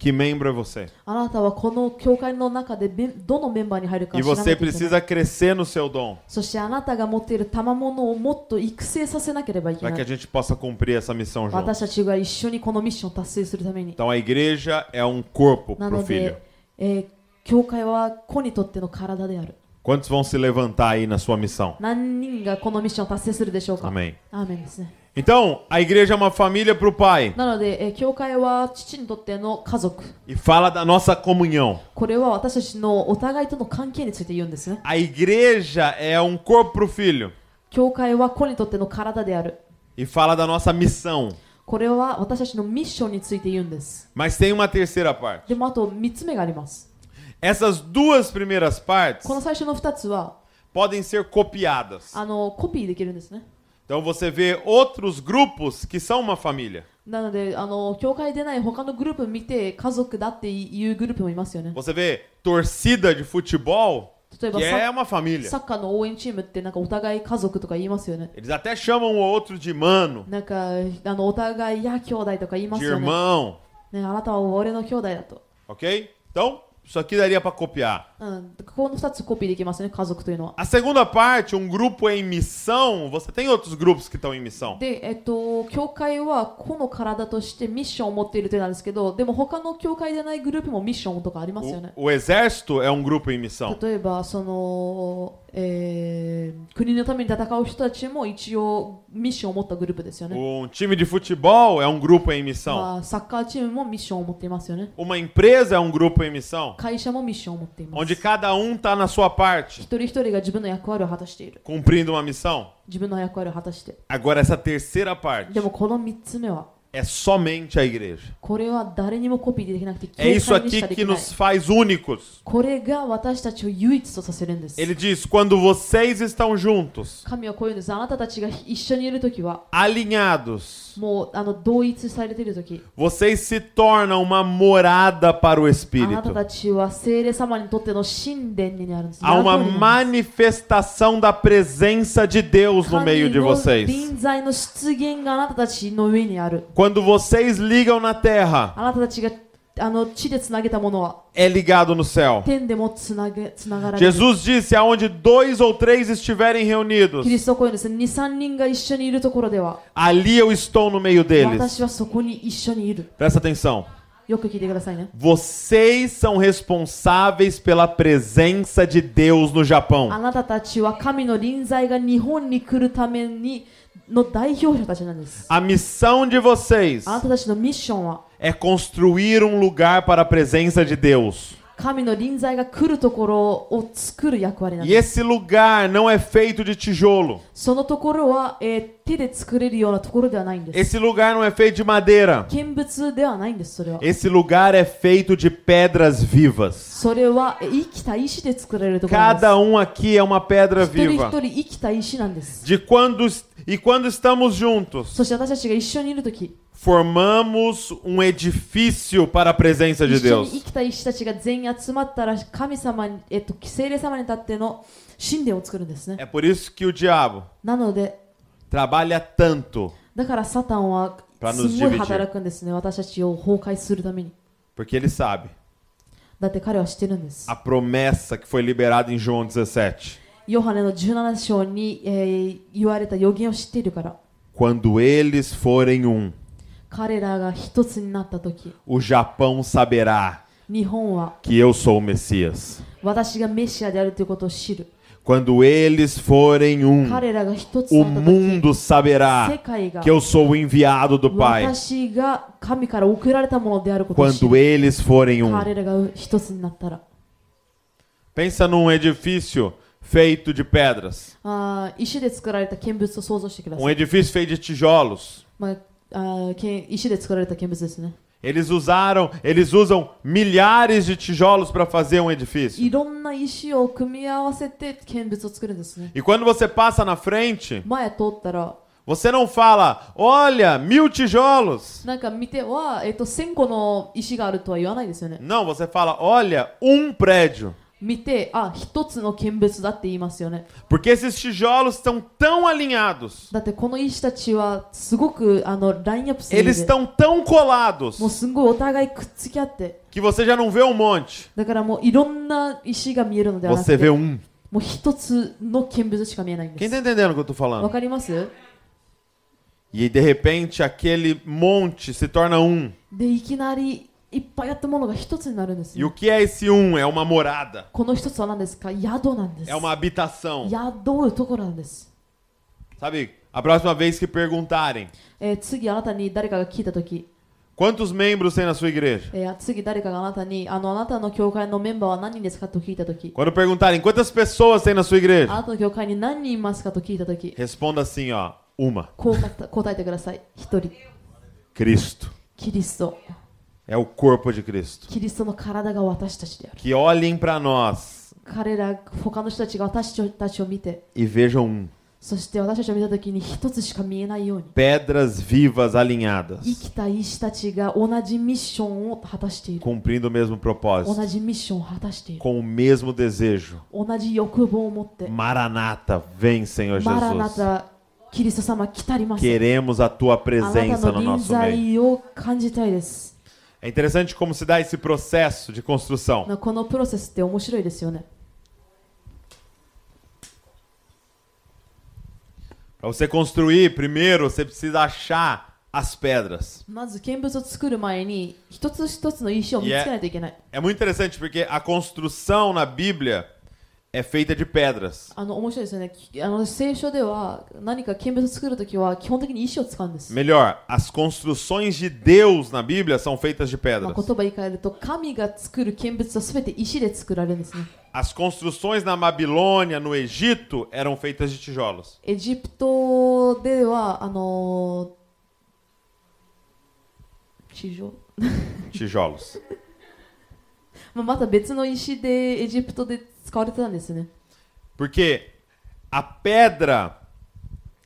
Speaker 2: que membro é você.
Speaker 3: あなたはこの教会の中でめどのメンバーに入るか
Speaker 2: E
Speaker 3: 知らな
Speaker 2: você
Speaker 3: いといけない
Speaker 2: precisa crescer no seu dom
Speaker 3: そしてあなたが持っている賜物をもっと育成させなければいけ
Speaker 2: para
Speaker 3: な
Speaker 2: que a
Speaker 3: い
Speaker 2: gente possa cumprir essa missão junto.
Speaker 3: 私たちが一緒にこのミッションを達成するために
Speaker 2: Então a igreja é um corpo
Speaker 3: な
Speaker 2: pro
Speaker 3: の
Speaker 2: filho.
Speaker 3: で、えー教会は子にとっての体である
Speaker 2: Quantos vão se levantar aí na sua missão?
Speaker 3: 何人がこのミッションを達成するでしょうか
Speaker 2: Amém.
Speaker 3: アーメンですね
Speaker 2: Então, a igreja é uma família
Speaker 3: para o pai.
Speaker 2: E fala da nossa comunhão. A igreja é um corpo
Speaker 3: para o filho.
Speaker 2: E fala da nossa missão. Mas tem uma terceira parte. Essas duas primeiras partes podem ser copiadas.
Speaker 3: あのコピーできるんですね
Speaker 2: Então você vê outros grupos que são uma família.
Speaker 3: なのであの教会でない他のグループ見て家族だっていうグループもいますよね
Speaker 2: Você vê torcida de futebol
Speaker 3: 例えば
Speaker 2: que
Speaker 3: サ
Speaker 2: é uma família.
Speaker 3: サッカーの応援チームってなんかお互い家族とか言いますよね
Speaker 2: Eles até chamam o outro de mano,
Speaker 3: なんかあのお互いや兄弟とか言いま
Speaker 2: de
Speaker 3: すよね
Speaker 2: irmão,
Speaker 3: ねあなたは俺の兄弟だと、
Speaker 2: ok? Então, isso aqui daria para copiar.
Speaker 3: うん、ここの2つコピーできますね家族というのは
Speaker 2: A segunda parte, um grupo em missão, você tem outros grupos que estão em missão?
Speaker 3: で、えっと、教会は個の体としてミッションを持っているというなんですけどでも他の教会じゃないグループもミッションとかありますよね
Speaker 2: O, o exército é um grupo em missão.
Speaker 3: 例えばその、えー国のために戦う人たちも一応ミッションを持ったグループですよね、
Speaker 2: Um time de futebol é um grupo em missão.
Speaker 3: まあ、サッカーチームもミッションを持っていますよね
Speaker 2: Uma empresa é um grupo em missão.
Speaker 3: 会社もミッションを持っています
Speaker 2: Onde cada um está na sua parte,
Speaker 3: 一人一人が自分の役割を果たしている
Speaker 2: cumprindo uma missão.
Speaker 3: 自分の役割を果たして
Speaker 2: Agora, essa terceira parte
Speaker 3: でもこの3つ目は
Speaker 2: é somente a igreja. É isso aqui que nos faz únicos. Ele diz: quando vocês estão juntos, alinhados, vocês se tornam uma morada para o Espírito. Há uma manifestação da presença de Deus no meio de vocês.
Speaker 3: 臨在の出現があなたたちの上にある
Speaker 2: Quando vocês ligam na terra,
Speaker 3: あなたたちがあの地でつなげたものは
Speaker 2: é ligado no céu.
Speaker 3: 天でもつなげつながられる
Speaker 2: Jesus disse: aonde dois ou três estiverem reunidos,
Speaker 3: キリストはこういうんです23人が一緒にいるところでは
Speaker 2: ali eu estou no meio deles.
Speaker 3: 私はそこに一緒にいる
Speaker 2: Presta atenção.
Speaker 3: よく聞いてくださいね
Speaker 2: Vocês são responsáveis pela presença de Deus no
Speaker 3: あ
Speaker 2: Japão.
Speaker 3: なたたちは神の臨在が日本に来るために
Speaker 2: A missão de vocês é construir um lugar para a presença de Deus. E esse lugar não é feito de tijolo. Esse lugar não é feito de madeira. Esse lugar é feito de pedras vivas. Cada um aqui é uma pedra viva. De quando e quando estamos juntos, formamos um edifício para a presença de Deus. É por isso que o diabo trabalha tanto
Speaker 3: para
Speaker 2: nos dividir. Porque ele sabe a promessa que foi liberada em João 17.
Speaker 3: ヨハネの17章に、えー言われた予言を知っているから
Speaker 2: Quando eles forem um,
Speaker 3: 彼らが一つになった時
Speaker 2: o Japão saberá
Speaker 3: 日本は
Speaker 2: que eu sou o Messias.
Speaker 3: 私がメシアであるということを知る
Speaker 2: Quando eles forem um,
Speaker 3: 彼らが一つ
Speaker 2: o
Speaker 3: になった時
Speaker 2: mundo
Speaker 3: 世
Speaker 2: saberá
Speaker 3: 界が
Speaker 2: que eu sou o enviado do Pai.
Speaker 3: 私が神から送られたものであることを知
Speaker 2: Quando
Speaker 3: る
Speaker 2: eles forem um.
Speaker 3: 彼らが一つになったら
Speaker 2: Pensa num edifício feito de pedras. Um edifício feito de tijolos. Eles usaram, eles usam milhares de tijolos para fazer um edifício. E quando você passa na frente, você não fala, olha, mil tijolos. Não, você fala, olha, um prédio.
Speaker 3: 見てあ一つの見物だって言いますよね
Speaker 2: Porque esses tijolos estão tão alinhados,
Speaker 3: だってこの石たちはすごくあのラインアップしている
Speaker 2: eles estão tão colados,
Speaker 3: もうすんごいお互いくっつき合って
Speaker 2: que você já não vê um monte,
Speaker 3: だからもういろんな石が見えるのではなく
Speaker 2: você
Speaker 3: て
Speaker 2: vê um.
Speaker 3: もう一つの見物しか見えないんで
Speaker 2: Quem
Speaker 3: す
Speaker 2: tá entendendo o que eu tô
Speaker 3: わ
Speaker 2: falando?
Speaker 3: かります
Speaker 2: E de repente aquele monte se torna um.
Speaker 3: でいきなり いっぱいあったものが一つになるんです
Speaker 2: E
Speaker 3: よ
Speaker 2: o que é esse um? É uma morada,
Speaker 3: この一つは何ですか宿なんです
Speaker 2: é uma habitação.
Speaker 3: 宿るところなんです、
Speaker 2: Sabe? A próxima vez que perguntarem
Speaker 3: えー次あなたに誰かが聞いた時
Speaker 2: quantos membros tem na sua igreja?
Speaker 3: えー次誰かがあなたにあのあなたの教会のメンバーは何人ですかと聞いた時
Speaker 2: Quando perguntarem quantas pessoas tem na sua
Speaker 3: あ
Speaker 2: igreja?
Speaker 3: なたの教会に何人いますかと聞いた時
Speaker 2: Responda assim, ó, uma.
Speaker 3: こう答答えてください一人
Speaker 2: Cristo.
Speaker 3: キリスト
Speaker 2: É o corpo de Cristo. Que olhem para nós. E vejam um. Pedras vivas alinhadas. Cumprindo o mesmo propósito. Com o mesmo desejo. Maranata, vem, Senhor Jesus. Queremos a tua presença no nosso meio.
Speaker 3: 在を感じたいです
Speaker 2: É interessante como se dá esse processo de construção.
Speaker 3: このプロセスって面白いですよね
Speaker 2: Para você construir, primeiro você precisa achar as pedras.
Speaker 3: まず見物を作る前に一つ一つの石を見つけないといけない
Speaker 2: É muito interessante porque a construção na Bíblia é feita de pedras.
Speaker 3: あの面白いですよねきあの聖書では何か見物を作るときは基本的に石を使うんです
Speaker 2: Melhor, as construções de Deus na Bíblia são feitas de
Speaker 3: ま
Speaker 2: pedras.
Speaker 3: あ、言葉言い換えると神が作る見物は全て石で作られるんですね
Speaker 2: As construções na Babilônia, no Egito, eram feitas de tijolos.
Speaker 3: エジプトではあの 地上、
Speaker 2: tijolos.
Speaker 3: まあ、また別の石でエジプトで Skåret Dennis, né?
Speaker 2: Porque a pedra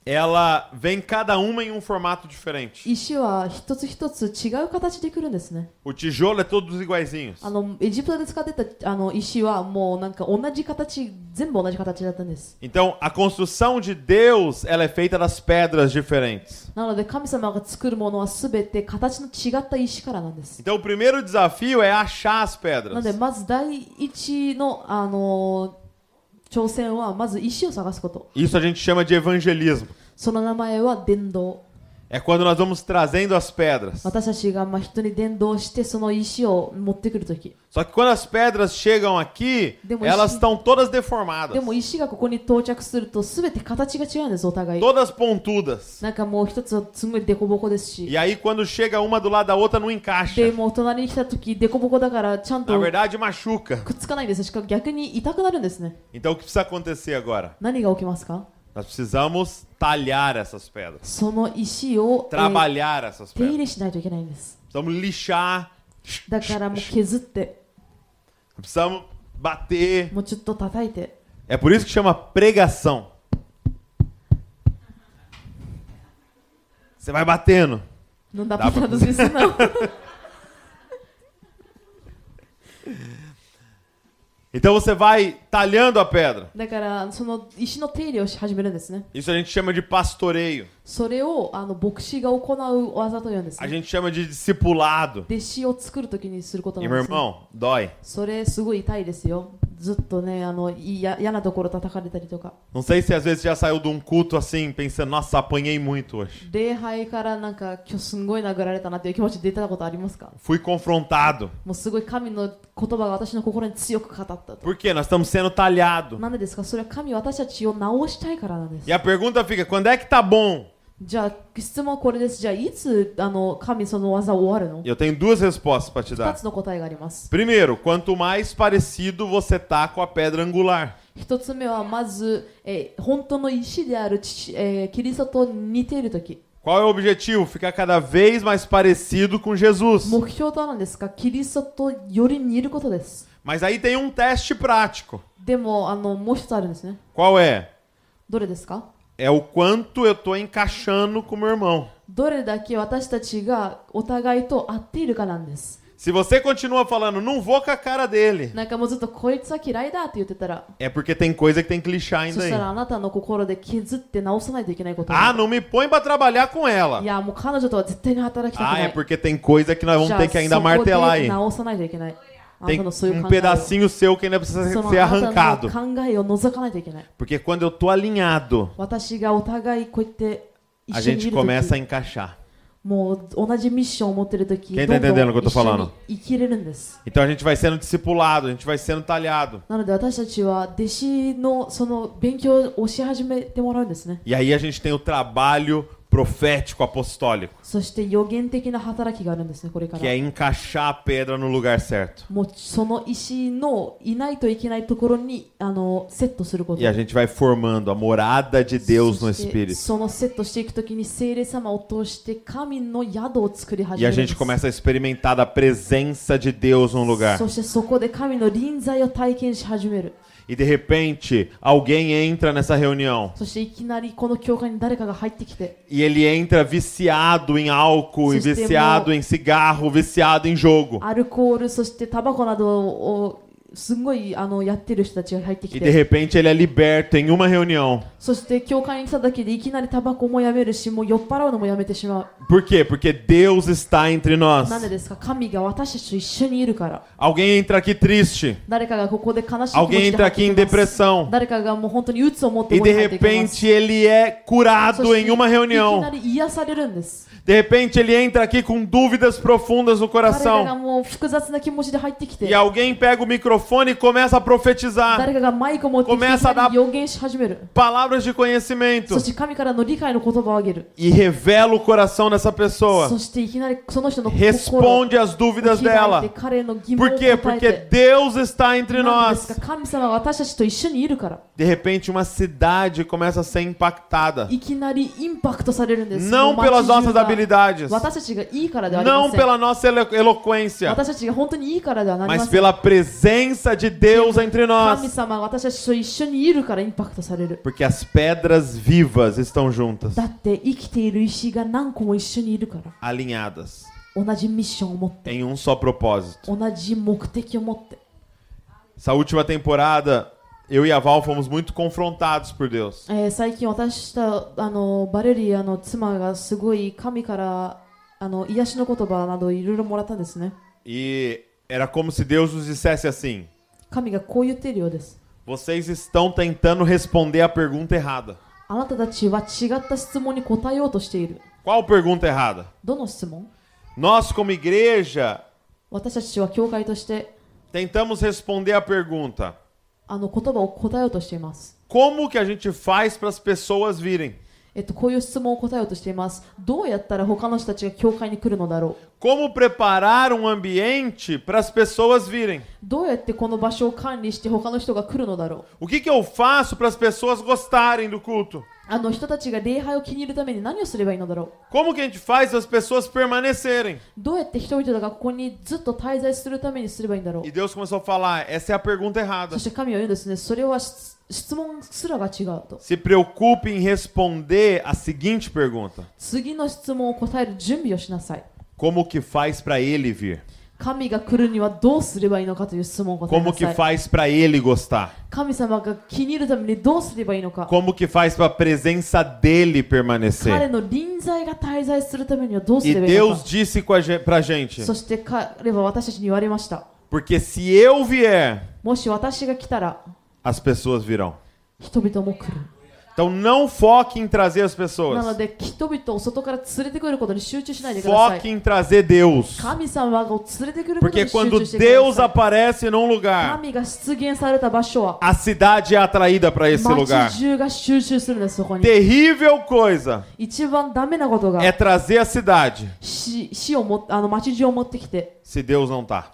Speaker 2: ela vem cada uma em um formato diferente.
Speaker 3: 石は一つ一つ違う形で来るんですね
Speaker 2: O tijolo é todos iguaizinhos.
Speaker 3: あのエジプトで使ってたあの石はもうなんか同じ形全部同じ形だったんです
Speaker 2: Então, a construção de Deus, ela é feita das pedras diferentes.
Speaker 3: なので神様が作るものは全て形の違った石からなんです
Speaker 2: Então, o primeiro desafio é achar as
Speaker 3: なので
Speaker 2: pedras.
Speaker 3: まず第一のあの 挑戦はまず石を探すこと
Speaker 2: Isso a gente chama de evangelismo.
Speaker 3: その名前は伝道
Speaker 2: É quando nós vamos trazendo as pedras. Só que quando as pedras chegam aqui, elas estão todas deformadas. Todas pontudas. E aí quando chega uma do lado da outra não encaixa. Na verdade machuca. Então o que precisa acontecer agora?
Speaker 3: 何が起きますか
Speaker 2: Nós precisamos talhar essas pedras.
Speaker 3: その石を、えー
Speaker 2: Trabalhar essas
Speaker 3: 手入
Speaker 2: pedras.
Speaker 3: れしないといけないんです
Speaker 2: Precisamos lixar.
Speaker 3: だからもう削って
Speaker 2: Precisamos bater.
Speaker 3: もうちょっと叩いて
Speaker 2: É por isso que chama pregação. Você vai batendo.
Speaker 3: Não dá,
Speaker 2: Dá
Speaker 3: pra
Speaker 2: pra
Speaker 3: traduzir isso não.
Speaker 2: Então você vai talhando a pedra.
Speaker 3: だからその石の手入れをし始めるんですね
Speaker 2: Isso a gente chama de pastoreio.
Speaker 3: それをあの牧師が行う技というんです、
Speaker 2: A
Speaker 3: ね、
Speaker 2: gente chama de discipulado.
Speaker 3: 弟子を作るときにすることな
Speaker 2: E
Speaker 3: ん
Speaker 2: meu
Speaker 3: です、ね、
Speaker 2: irmão, dói.
Speaker 3: それすごい痛いですよ ずっとねあのいや嫌なところ叩かれたりとか
Speaker 2: Não sei se às vezes já saiu de um culto assim, pensando, nossa, apanhei muito hoje.
Speaker 3: 礼拝からなんか今日すんごい殴られたなっていう気持ち出たことありますか
Speaker 2: Fui confrontado.
Speaker 3: もうすごい神の言葉が私の心に強く語ったと
Speaker 2: Por quê? Nós estamos sendo talhados.
Speaker 3: なんでですかそれは神私たちを直したいからなんです
Speaker 2: E a pergunta fica, quando é que tá bom?
Speaker 3: じゃあ質問はこれですじゃあいつあの神その技を終わるの
Speaker 2: Eu tenho duas respostas para te
Speaker 3: 2
Speaker 2: dar.
Speaker 3: つの答えがあります
Speaker 2: Primeiro, quanto mais parecido você tá com a pedra angular.
Speaker 3: 一つ目はまず、えー本当の石である父、えーキリストと似ているとき
Speaker 2: Qual é o objetivo? Ficar cada vez mais parecido com Jesus.
Speaker 3: 目標とは何ですかキリストとより似ることです
Speaker 2: Mas aí tem um teste prático.
Speaker 3: でもあのもう一つあるんですね
Speaker 2: Qual é?
Speaker 3: どれですか
Speaker 2: É o quanto eu tô encaixando com meu irmão.
Speaker 3: どれだけ私たちがお互いと合っているかなんです
Speaker 2: Se você continua falando, não vou com a cara dele,
Speaker 3: なんかもうずっとこいつは嫌いだって言ってたら
Speaker 2: é porque tem coisa que tem que lixar
Speaker 3: そ
Speaker 2: ainda
Speaker 3: したら
Speaker 2: aí.
Speaker 3: あなたの心で削って直さないといけないことが
Speaker 2: Ah, não me põe pra trabalhar com
Speaker 3: い
Speaker 2: ela.
Speaker 3: やもう彼女とは絶対に働きたく
Speaker 2: Ah,
Speaker 3: な
Speaker 2: é
Speaker 3: い
Speaker 2: porque tem coisa que nós
Speaker 3: じ
Speaker 2: vamos
Speaker 3: ゃあ
Speaker 2: ter que ainda
Speaker 3: そこ
Speaker 2: martelar
Speaker 3: で
Speaker 2: aí.
Speaker 3: 直さないといけないあな
Speaker 2: Tem
Speaker 3: たのそういう
Speaker 2: um
Speaker 3: 考えを
Speaker 2: pedacinho seu que ainda precisa
Speaker 3: その
Speaker 2: ser
Speaker 3: あなた
Speaker 2: arrancado.
Speaker 3: の考えを除かないといけない
Speaker 2: Porque quando eu tô alinhado,
Speaker 3: 私がお互いこうやって一
Speaker 2: a
Speaker 3: 緒にい
Speaker 2: gente
Speaker 3: る
Speaker 2: começa a
Speaker 3: 時
Speaker 2: encaixar.
Speaker 3: もう同じミッションを持ってる時
Speaker 2: Quem
Speaker 3: ど
Speaker 2: tá
Speaker 3: んど
Speaker 2: entendendo o que eu
Speaker 3: ん
Speaker 2: tô
Speaker 3: 一緒
Speaker 2: falando?
Speaker 3: に生きれるんです
Speaker 2: Então a gente vai sendo discipulado, a gente vai sendo talhado.
Speaker 3: なので私たちは弟子のその勉強をし始めてもらうんですね
Speaker 2: E aí a gente tem o trabalho profético apostólico. Que é encaixar a pedra no lugar certo. E a gente vai formando a morada de Deus no Espírito. E a gente começa a experimentar a presença de Deus num lugar.
Speaker 3: そしてそこで神の臨在を体験し始める
Speaker 2: E de repente, alguém entra nessa reunião
Speaker 3: そしていきなりこの教会に誰かが入ってきて
Speaker 2: e ele entra viciado em álcool, e
Speaker 3: Sistema-
Speaker 2: viciado em cigarro, viciado em jogo.
Speaker 3: アルコールそしてタバコなどを
Speaker 2: e de repente ele é liberto em uma reunião. Por quê? Porque Deus está entre nós. Alguém entra aqui triste. Alguém entra aqui em depressão. E de repente ele é curado em uma reunião. De repente ele entra aqui com dúvidas profundas no coração. E alguém pega o microfone microfone e começa a profetizar. Começa a dar palavras de conhecimento. E revela o coração dessa pessoa. Responde às dúvidas dela. Por quê? Porque Deus está entre nós. De repente, uma cidade começa a ser impactada. Não pelas nossas habilidades. Não pela nossa eloquência. Mas pela presença de Deus entre
Speaker 3: 神
Speaker 2: nós.
Speaker 3: 様が私たちと一緒にいるからインパクトされる
Speaker 2: Porque as pedras vivas estão juntas,
Speaker 3: だって生きている石が何個も一緒にいるから
Speaker 2: alinhadas,
Speaker 3: 同じミッションを持って
Speaker 2: em um só propósito.
Speaker 3: 同じ目的を持って
Speaker 2: Essa última temporada, eu e a Val fomos muito confrontados por Deus.
Speaker 3: えー最近私とあのバレリアの妻がすごい神からあの癒しの言葉などいろいろもらったんですね
Speaker 2: E era como se Deus nos dissesse assim: Vocês estão tentando responder a pergunta errada. Qual pergunta errada? Nós, como igreja, tentamos responder a pergunta: Como que a gente faz para as pessoas virem?
Speaker 3: えっと、こういう質問を答えようとしていますどうやったら他の人たちが教会に来るのだろう
Speaker 2: Como preparar um ambiente para as pessoas virem?
Speaker 3: どうやってこの場所を管理して他の人が来るのだろう
Speaker 2: O que, que eu faço para as pessoas gostarem do culto?
Speaker 3: あの人たちが礼拝を気に入るために何をすればいいのだろ
Speaker 2: Como que a gente faz as pessoas permanecerem?
Speaker 3: うどうやって人々がここにずっと滞在するためにすればいいんだろう
Speaker 2: E Deus começou a falar: essa é a pergunta errada.
Speaker 3: そして神は言うんですねそれは
Speaker 2: Se preocupe em responder a seguinte pergunta. Como que faz para ele vir? Como que faz para ele gostar? Como que faz para a presença dele permanecer? E Deus disse para a gente. Porque se eu vier, as pessoas virão. Então não foque em trazer as pessoas. Foque em trazer Deus. Porque quando Deus aparece num lugar, a cidade é atraída para esse lugar. Terrível coisa é trazer a cidade se Deus não
Speaker 3: está.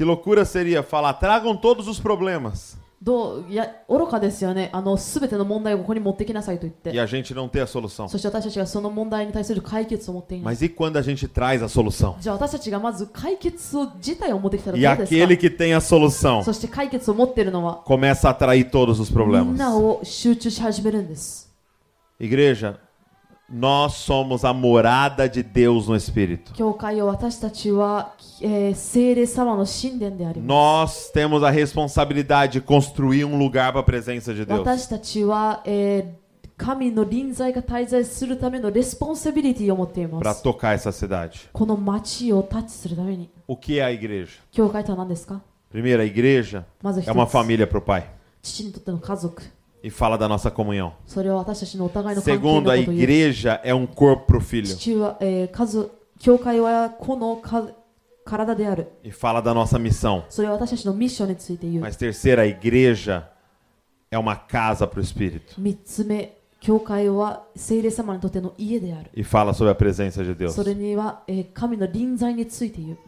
Speaker 2: Que loucura seria falar: tragam todos os problemas
Speaker 3: どういや愚かですよねあの全ての問題をここに持ってきなさいと言っ
Speaker 2: e
Speaker 3: て
Speaker 2: a gente não ter a solução.
Speaker 3: そして私たちがその問題に対する解決を持っていない
Speaker 2: Mas e quando a gente traz a solução?
Speaker 3: じゃあ私たちがまず解決を自体を持ってきたら
Speaker 2: E
Speaker 3: どうです
Speaker 2: aquele
Speaker 3: か
Speaker 2: que tem a solução
Speaker 3: そして解決を持っているのは
Speaker 2: começa a atrair todos os
Speaker 3: みん
Speaker 2: problemas.
Speaker 3: なを集中し始めるんです
Speaker 2: Igreja, nós somos a morada de Deus no Espírito. Nós temos a responsabilidade de construir um lugar para a presença de Deus. Para tocar essa cidade. O que é a igreja? Primeiro, a igreja é uma família para o Pai e fala da nossa comunhão.
Speaker 3: それは私たちのお互いの関係の
Speaker 2: Segundo,
Speaker 3: こ
Speaker 2: a
Speaker 3: とを言う
Speaker 2: igreja é um corpo para o filho
Speaker 3: 父は、えー数教会はこのか体である
Speaker 2: e fala da nossa missão.
Speaker 3: それは私たちのミッションについて言う
Speaker 2: Mas terceiro, a igreja é uma casa para o Espírito
Speaker 3: 三つ目教会は聖霊様にとっての家である
Speaker 2: e fala sobre a presença de Deus.
Speaker 3: それには、えー神の臨在について言う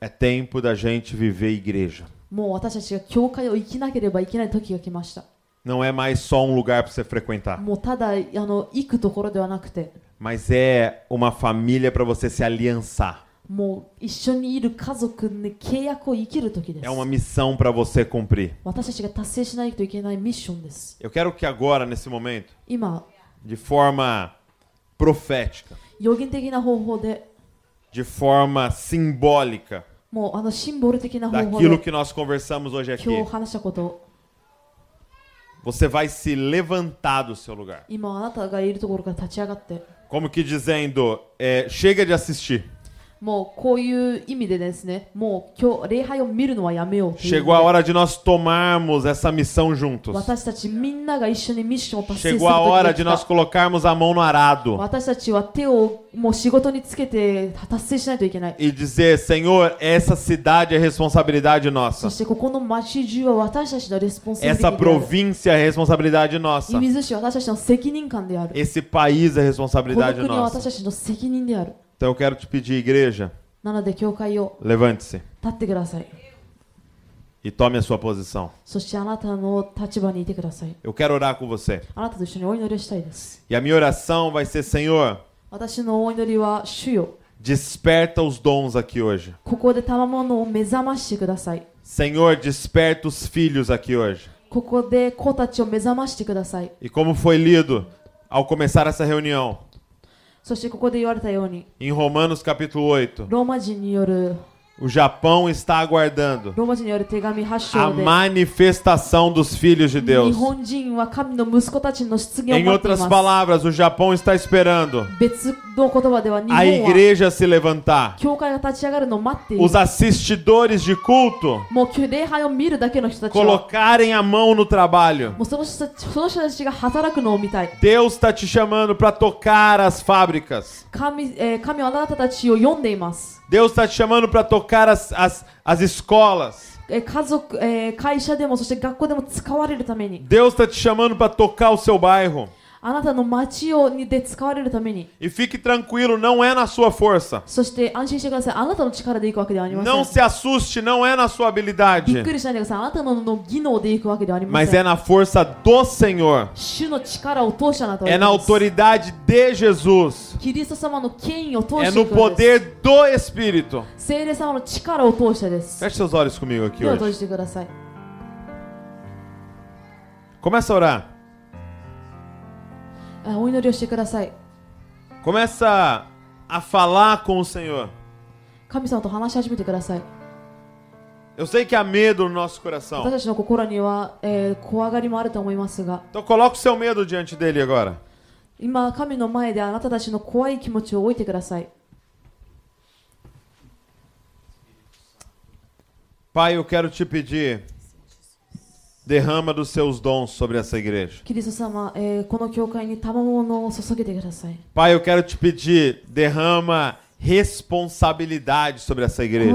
Speaker 2: É tempo da gente viver igreja.
Speaker 3: もう私たちが教会を生きなければいけない時が来ました
Speaker 2: Não é mais só um lugar para você frequentar,
Speaker 3: もうただあの行くところではなくて
Speaker 2: mas é uma família para você se aliançar.
Speaker 3: もう一緒にいる家族に契約を生きる時です
Speaker 2: É uma missão para você cumprir.
Speaker 3: 私たちが達成しないといけないミッションです
Speaker 2: Eu quero que agora, nesse momento,
Speaker 3: 今
Speaker 2: de forma profética,
Speaker 3: 予言的な方法で
Speaker 2: de forma simbólica,
Speaker 3: もうあのシンボル的な方法
Speaker 2: daquilo
Speaker 3: で
Speaker 2: que nós conversamos hoje
Speaker 3: 今
Speaker 2: aqui,
Speaker 3: 日話したことを
Speaker 2: você vai se levantar do seu lugar. Como que dizendo, é, chega de assistir.
Speaker 3: もうこういう意味でですねもう今日礼拝を見るのはやめようという
Speaker 2: Chegou a hora de nós tomarmos essa missão juntos.
Speaker 3: 私たちみんなが一緒にミッションを達成する
Speaker 2: Chegou a
Speaker 3: 時
Speaker 2: hora
Speaker 3: が
Speaker 2: de
Speaker 3: 来
Speaker 2: nós
Speaker 3: た
Speaker 2: colocarmos a mão no arado
Speaker 3: 私たちは手をもう仕事につけて達成しないといけない
Speaker 2: e dizer: Senhor, essa cidade é responsabilidade
Speaker 3: そ
Speaker 2: nossa.
Speaker 3: してここの町中は私たちのレスポンシビリテ
Speaker 2: Essa
Speaker 3: ィである
Speaker 2: província é responsabilidade nossa.
Speaker 3: 射水市は私たちの責任感である
Speaker 2: Esse país é
Speaker 3: この
Speaker 2: responsabilidade
Speaker 3: 国は私
Speaker 2: nossa.
Speaker 3: たちの責任である
Speaker 2: Então eu quero te pedir, igreja, levante-se e tome a sua posição. Eu quero orar com você. E a minha oração vai ser: Senhor, desperta os dons aqui hoje. Senhor, desperta os filhos aqui hoje. E como foi lido ao começar essa reunião? Em Romanos capítulo 8. O Japão está aguardando a manifestação dos filhos de Deus. Em outras palavras, o Japão está esperando a igreja se levantar. Os assistidores de culto colocarem a mão no trabalho. Deus está te chamando para tocar as fábricas. Deus está te chamando para tocar as, as, as escolas. Deus está te chamando para tocar o seu bairro.
Speaker 3: あなたの町をにで使われるために
Speaker 2: E fique tranquilo, não é na sua força.
Speaker 3: そして安心してくださいあなたの力で行くわけではありません
Speaker 2: Não se assuste, não é na sua
Speaker 3: びっ
Speaker 2: habilidade,
Speaker 3: くりしないでくださいあなたのの技能で行くわけではありま
Speaker 2: mas
Speaker 3: せ
Speaker 2: é
Speaker 3: ん
Speaker 2: na força do Senhor.
Speaker 3: 主の力を通してあなたは
Speaker 2: É
Speaker 3: 行
Speaker 2: na
Speaker 3: きます
Speaker 2: autoridade de Jesus.
Speaker 3: キリスト様の権威を通
Speaker 2: É
Speaker 3: して
Speaker 2: no
Speaker 3: いくのです
Speaker 2: poder do Espírito.
Speaker 3: 聖霊様の力を通してです
Speaker 2: Feche seus olhos comigo aqui
Speaker 3: 手を閉
Speaker 2: hoje.
Speaker 3: じてください
Speaker 2: Começa a orar.
Speaker 3: あお祈りをしてください
Speaker 2: Começa a falar com o Senhor.
Speaker 3: 神様と話し始めてください
Speaker 2: Eu sei que há medo no nosso
Speaker 3: 私
Speaker 2: coração.
Speaker 3: たちの心には、えー怖がりもあると思いますが
Speaker 2: Então coloca o seu medo diante dele agora.
Speaker 3: 今神の前であなたたちの怖い気持ちを置いてください
Speaker 2: Pai, eu quero te pedir, derrama dos seus dons sobre essa igreja. Pai, eu quero te pedir, derrama responsabilidade sobre essa igreja.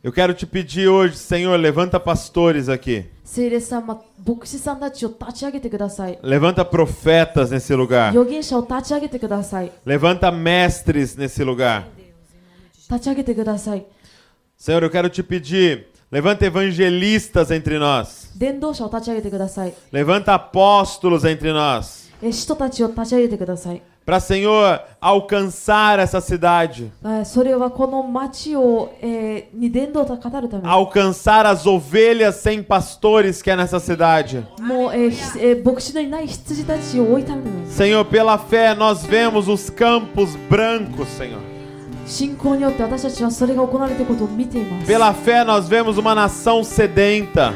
Speaker 2: Eu quero te pedir hoje, Senhor, levanta pastores aqui. Levanta profetas nesse lugar. Levanta mestres nesse lugar. Senhor, eu quero te pedir, levanta evangelistas entre nós. Levanta apóstolos entre nós. Para, Senhor, alcançar essa cidade. Alcançar as ovelhas sem pastores que é nessa cidade. Senhor, pela fé nós vemos os campos brancos, Senhor. Pela fé nós vemos uma nação sedenta.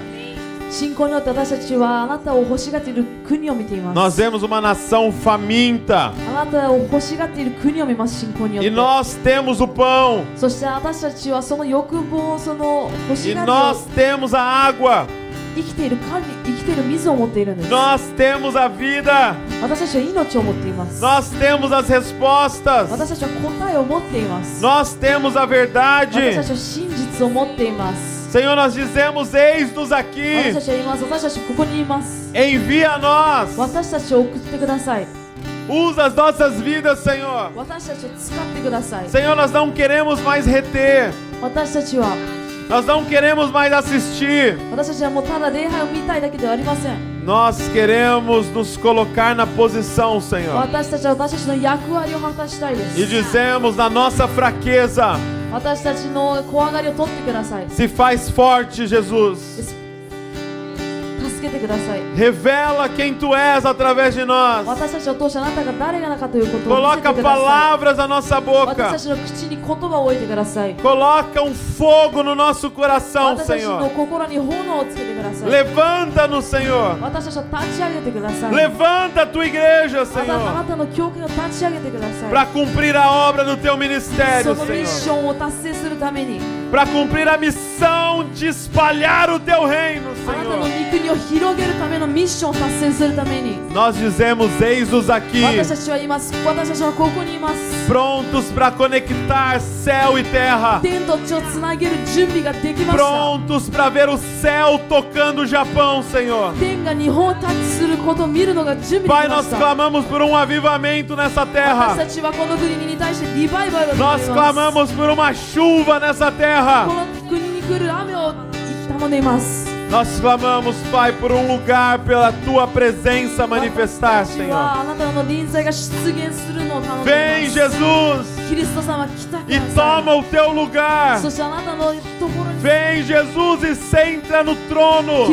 Speaker 2: Nós vemos uma nação faminta. E nós temos o pão. E nós temos a água. Nós temos a vida. Nós temos as respostas. Nós temos a verdade. Senhor, nós dizemos: Eis-nos aqui. Envia-nos. nós. Usa as nossas vidas, Senhor. Senhor, nós não queremos mais reter. Nós não queremos mais assistir. Nós queremos nos colocar na posição, Senhor. E dizemos na nossa fraqueza. Se faz forte, Jesus.
Speaker 3: 助 つけてください
Speaker 2: Revela quem tu és através de nós.
Speaker 3: 私たちを通してあなたが誰なのかということを見せ
Speaker 2: Coloca
Speaker 3: てくださ
Speaker 2: palavras na nossa
Speaker 3: い私た
Speaker 2: boca.
Speaker 3: ちの口に言葉を置いてください
Speaker 2: Coloca um fogo no nosso coração,
Speaker 3: 私たちの
Speaker 2: Senhor.
Speaker 3: 心に炎をつけてください
Speaker 2: Levanta-nos, Senhor.
Speaker 3: 私たちを立ち上げてください
Speaker 2: Levanta a tua igreja,
Speaker 3: またあ
Speaker 2: Senhor.
Speaker 3: なたの教会を立ち上げてください
Speaker 2: Para cumprir a obra do teu ministério,
Speaker 3: そのミッシ
Speaker 2: Senhor.
Speaker 3: ョンを達成するために
Speaker 2: para cumprir a missão de espalhar o teu reino, Senhor. Nós dizemos: Eis-nos aqui, prontos para conectar céu e terra, prontos para ver o céu tocando o Japão, Senhor. Pai, nós clamamos por um avivamento nessa terra, nós clamamos por uma chuva nessa terra
Speaker 3: terra.
Speaker 2: Nós clamamos, Pai, por um lugar pela tua presença manifestar, Senhor. Vem, Jesus, e toma o teu lugar. Vem, Jesus, e senta no trono.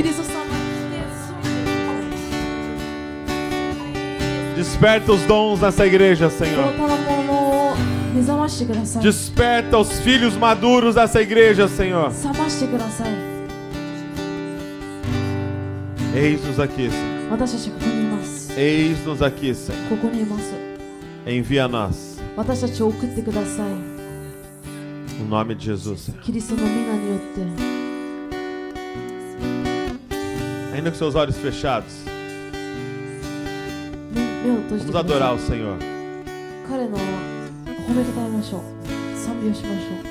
Speaker 2: Desperta os dons nessa igreja, Senhor. Desperta os filhos maduros dessa igreja, Senhor. Eis-nos aqui, Senhor. Eis-nos aqui, Senhor. Envia
Speaker 3: a nós.
Speaker 2: O nome de Jesus. Senhor. Ainda com seus olhos fechados. Vamos adorar o Senhor.
Speaker 3: めたたえましょう。賛美をしましょう。